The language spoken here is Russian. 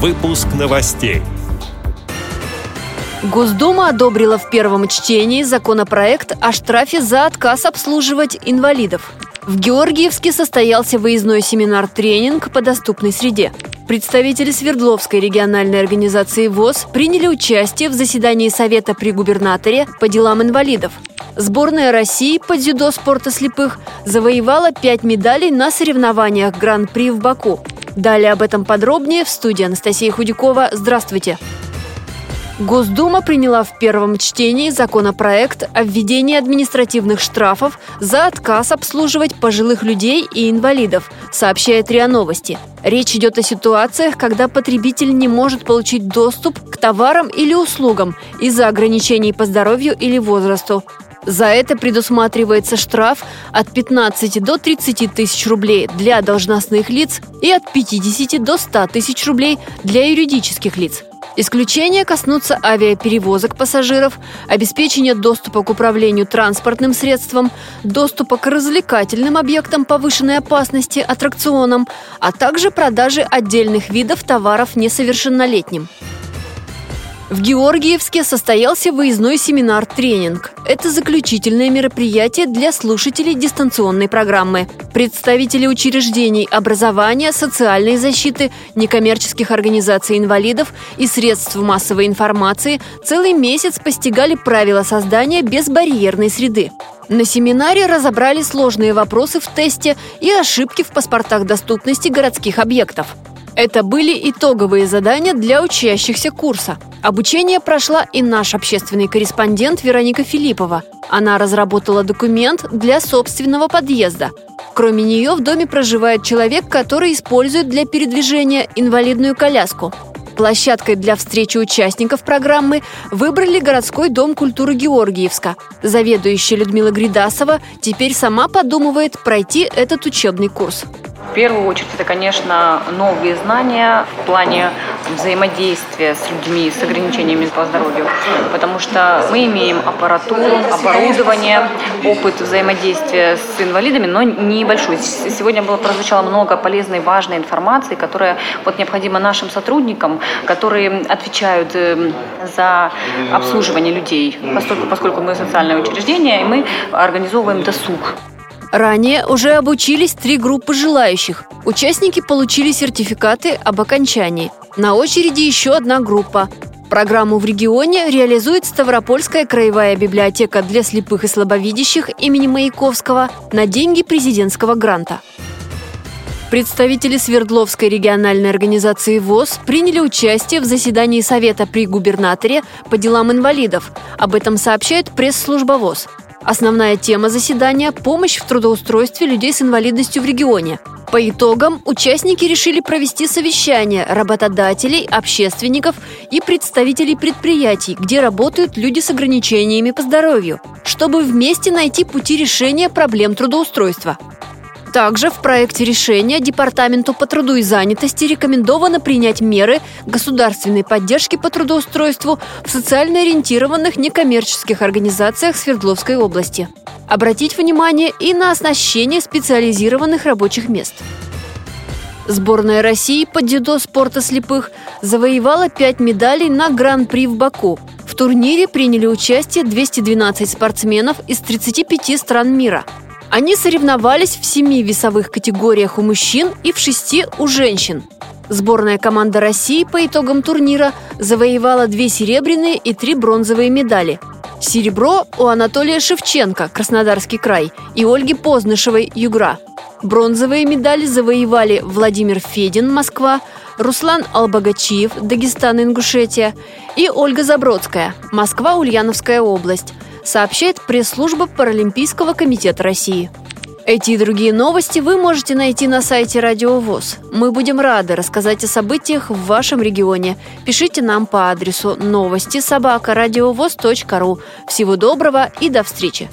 Выпуск новостей. Госдума одобрила в первом чтении законопроект о штрафе за отказ обслуживать инвалидов. В Георгиевске состоялся выездной семинар-тренинг по доступной среде. Представители Свердловской региональной организации ВОЗ приняли участие в заседании Совета при губернаторе по делам инвалидов. Сборная России по дзюдо спорта слепых завоевала пять медалей на соревнованиях Гран-при в Баку. Далее об этом подробнее в студии Анастасия Худякова. Здравствуйте! Госдума приняла в первом чтении законопроект о введении административных штрафов за отказ обслуживать пожилых людей и инвалидов, сообщает РИА Новости. Речь идет о ситуациях, когда потребитель не может получить доступ к товарам или услугам из-за ограничений по здоровью или возрасту. За это предусматривается штраф от 15 до 30 тысяч рублей для должностных лиц и от 50 до 100 тысяч рублей для юридических лиц. Исключения коснутся авиаперевозок пассажиров, обеспечения доступа к управлению транспортным средством, доступа к развлекательным объектам повышенной опасности, аттракционам, а также продажи отдельных видов товаров несовершеннолетним. В Георгиевске состоялся выездной семинар-тренинг. Это заключительное мероприятие для слушателей дистанционной программы. Представители учреждений образования, социальной защиты, некоммерческих организаций инвалидов и средств массовой информации целый месяц постигали правила создания безбарьерной среды. На семинаре разобрали сложные вопросы в тесте и ошибки в паспортах доступности городских объектов. Это были итоговые задания для учащихся курса. Обучение прошла и наш общественный корреспондент Вероника Филиппова. Она разработала документ для собственного подъезда. Кроме нее в доме проживает человек, который использует для передвижения инвалидную коляску. Площадкой для встречи участников программы выбрали городской дом культуры Георгиевска. Заведующая Людмила Гридасова теперь сама подумывает пройти этот учебный курс. В первую очередь это, конечно, новые знания в плане взаимодействия с людьми с ограничениями по здоровью, потому что мы имеем аппаратуру, оборудование, опыт взаимодействия с инвалидами, но небольшой. Сегодня было прозвучало много полезной, важной информации, которая вот необходима нашим сотрудникам, которые отвечают эм, за обслуживание людей, поскольку, поскольку мы социальное учреждение, и мы организовываем досуг. Ранее уже обучились три группы желающих. Участники получили сертификаты об окончании. На очереди еще одна группа. Программу в регионе реализует Ставропольская краевая библиотека для слепых и слабовидящих имени Маяковского на деньги президентского гранта. Представители Свердловской региональной организации ВОЗ приняли участие в заседании Совета при губернаторе по делам инвалидов. Об этом сообщает пресс-служба ВОЗ. Основная тема заседания – помощь в трудоустройстве людей с инвалидностью в регионе. По итогам участники решили провести совещание работодателей, общественников и представителей предприятий, где работают люди с ограничениями по здоровью, чтобы вместе найти пути решения проблем трудоустройства. Также в проекте решения Департаменту по труду и занятости рекомендовано принять меры государственной поддержки по трудоустройству в социально ориентированных некоммерческих организациях Свердловской области. Обратить внимание и на оснащение специализированных рабочих мест. Сборная России по дзюдо спорта слепых завоевала пять медалей на Гран-при в Баку. В турнире приняли участие 212 спортсменов из 35 стран мира – они соревновались в семи весовых категориях у мужчин и в шести у женщин. Сборная команда России по итогам турнира завоевала две серебряные и три бронзовые медали. Серебро у Анатолия Шевченко, Краснодарский край, и Ольги Познышевой, Югра. Бронзовые медали завоевали Владимир Федин, Москва, Руслан Албагачиев, Дагестан, Ингушетия и Ольга Забродская, Москва, Ульяновская область – сообщает пресс-служба Паралимпийского комитета России. Эти и другие новости вы можете найти на сайте Радио ВОЗ. Мы будем рады рассказать о событиях в вашем регионе. Пишите нам по адресу новости собака ру. Всего доброго и до встречи!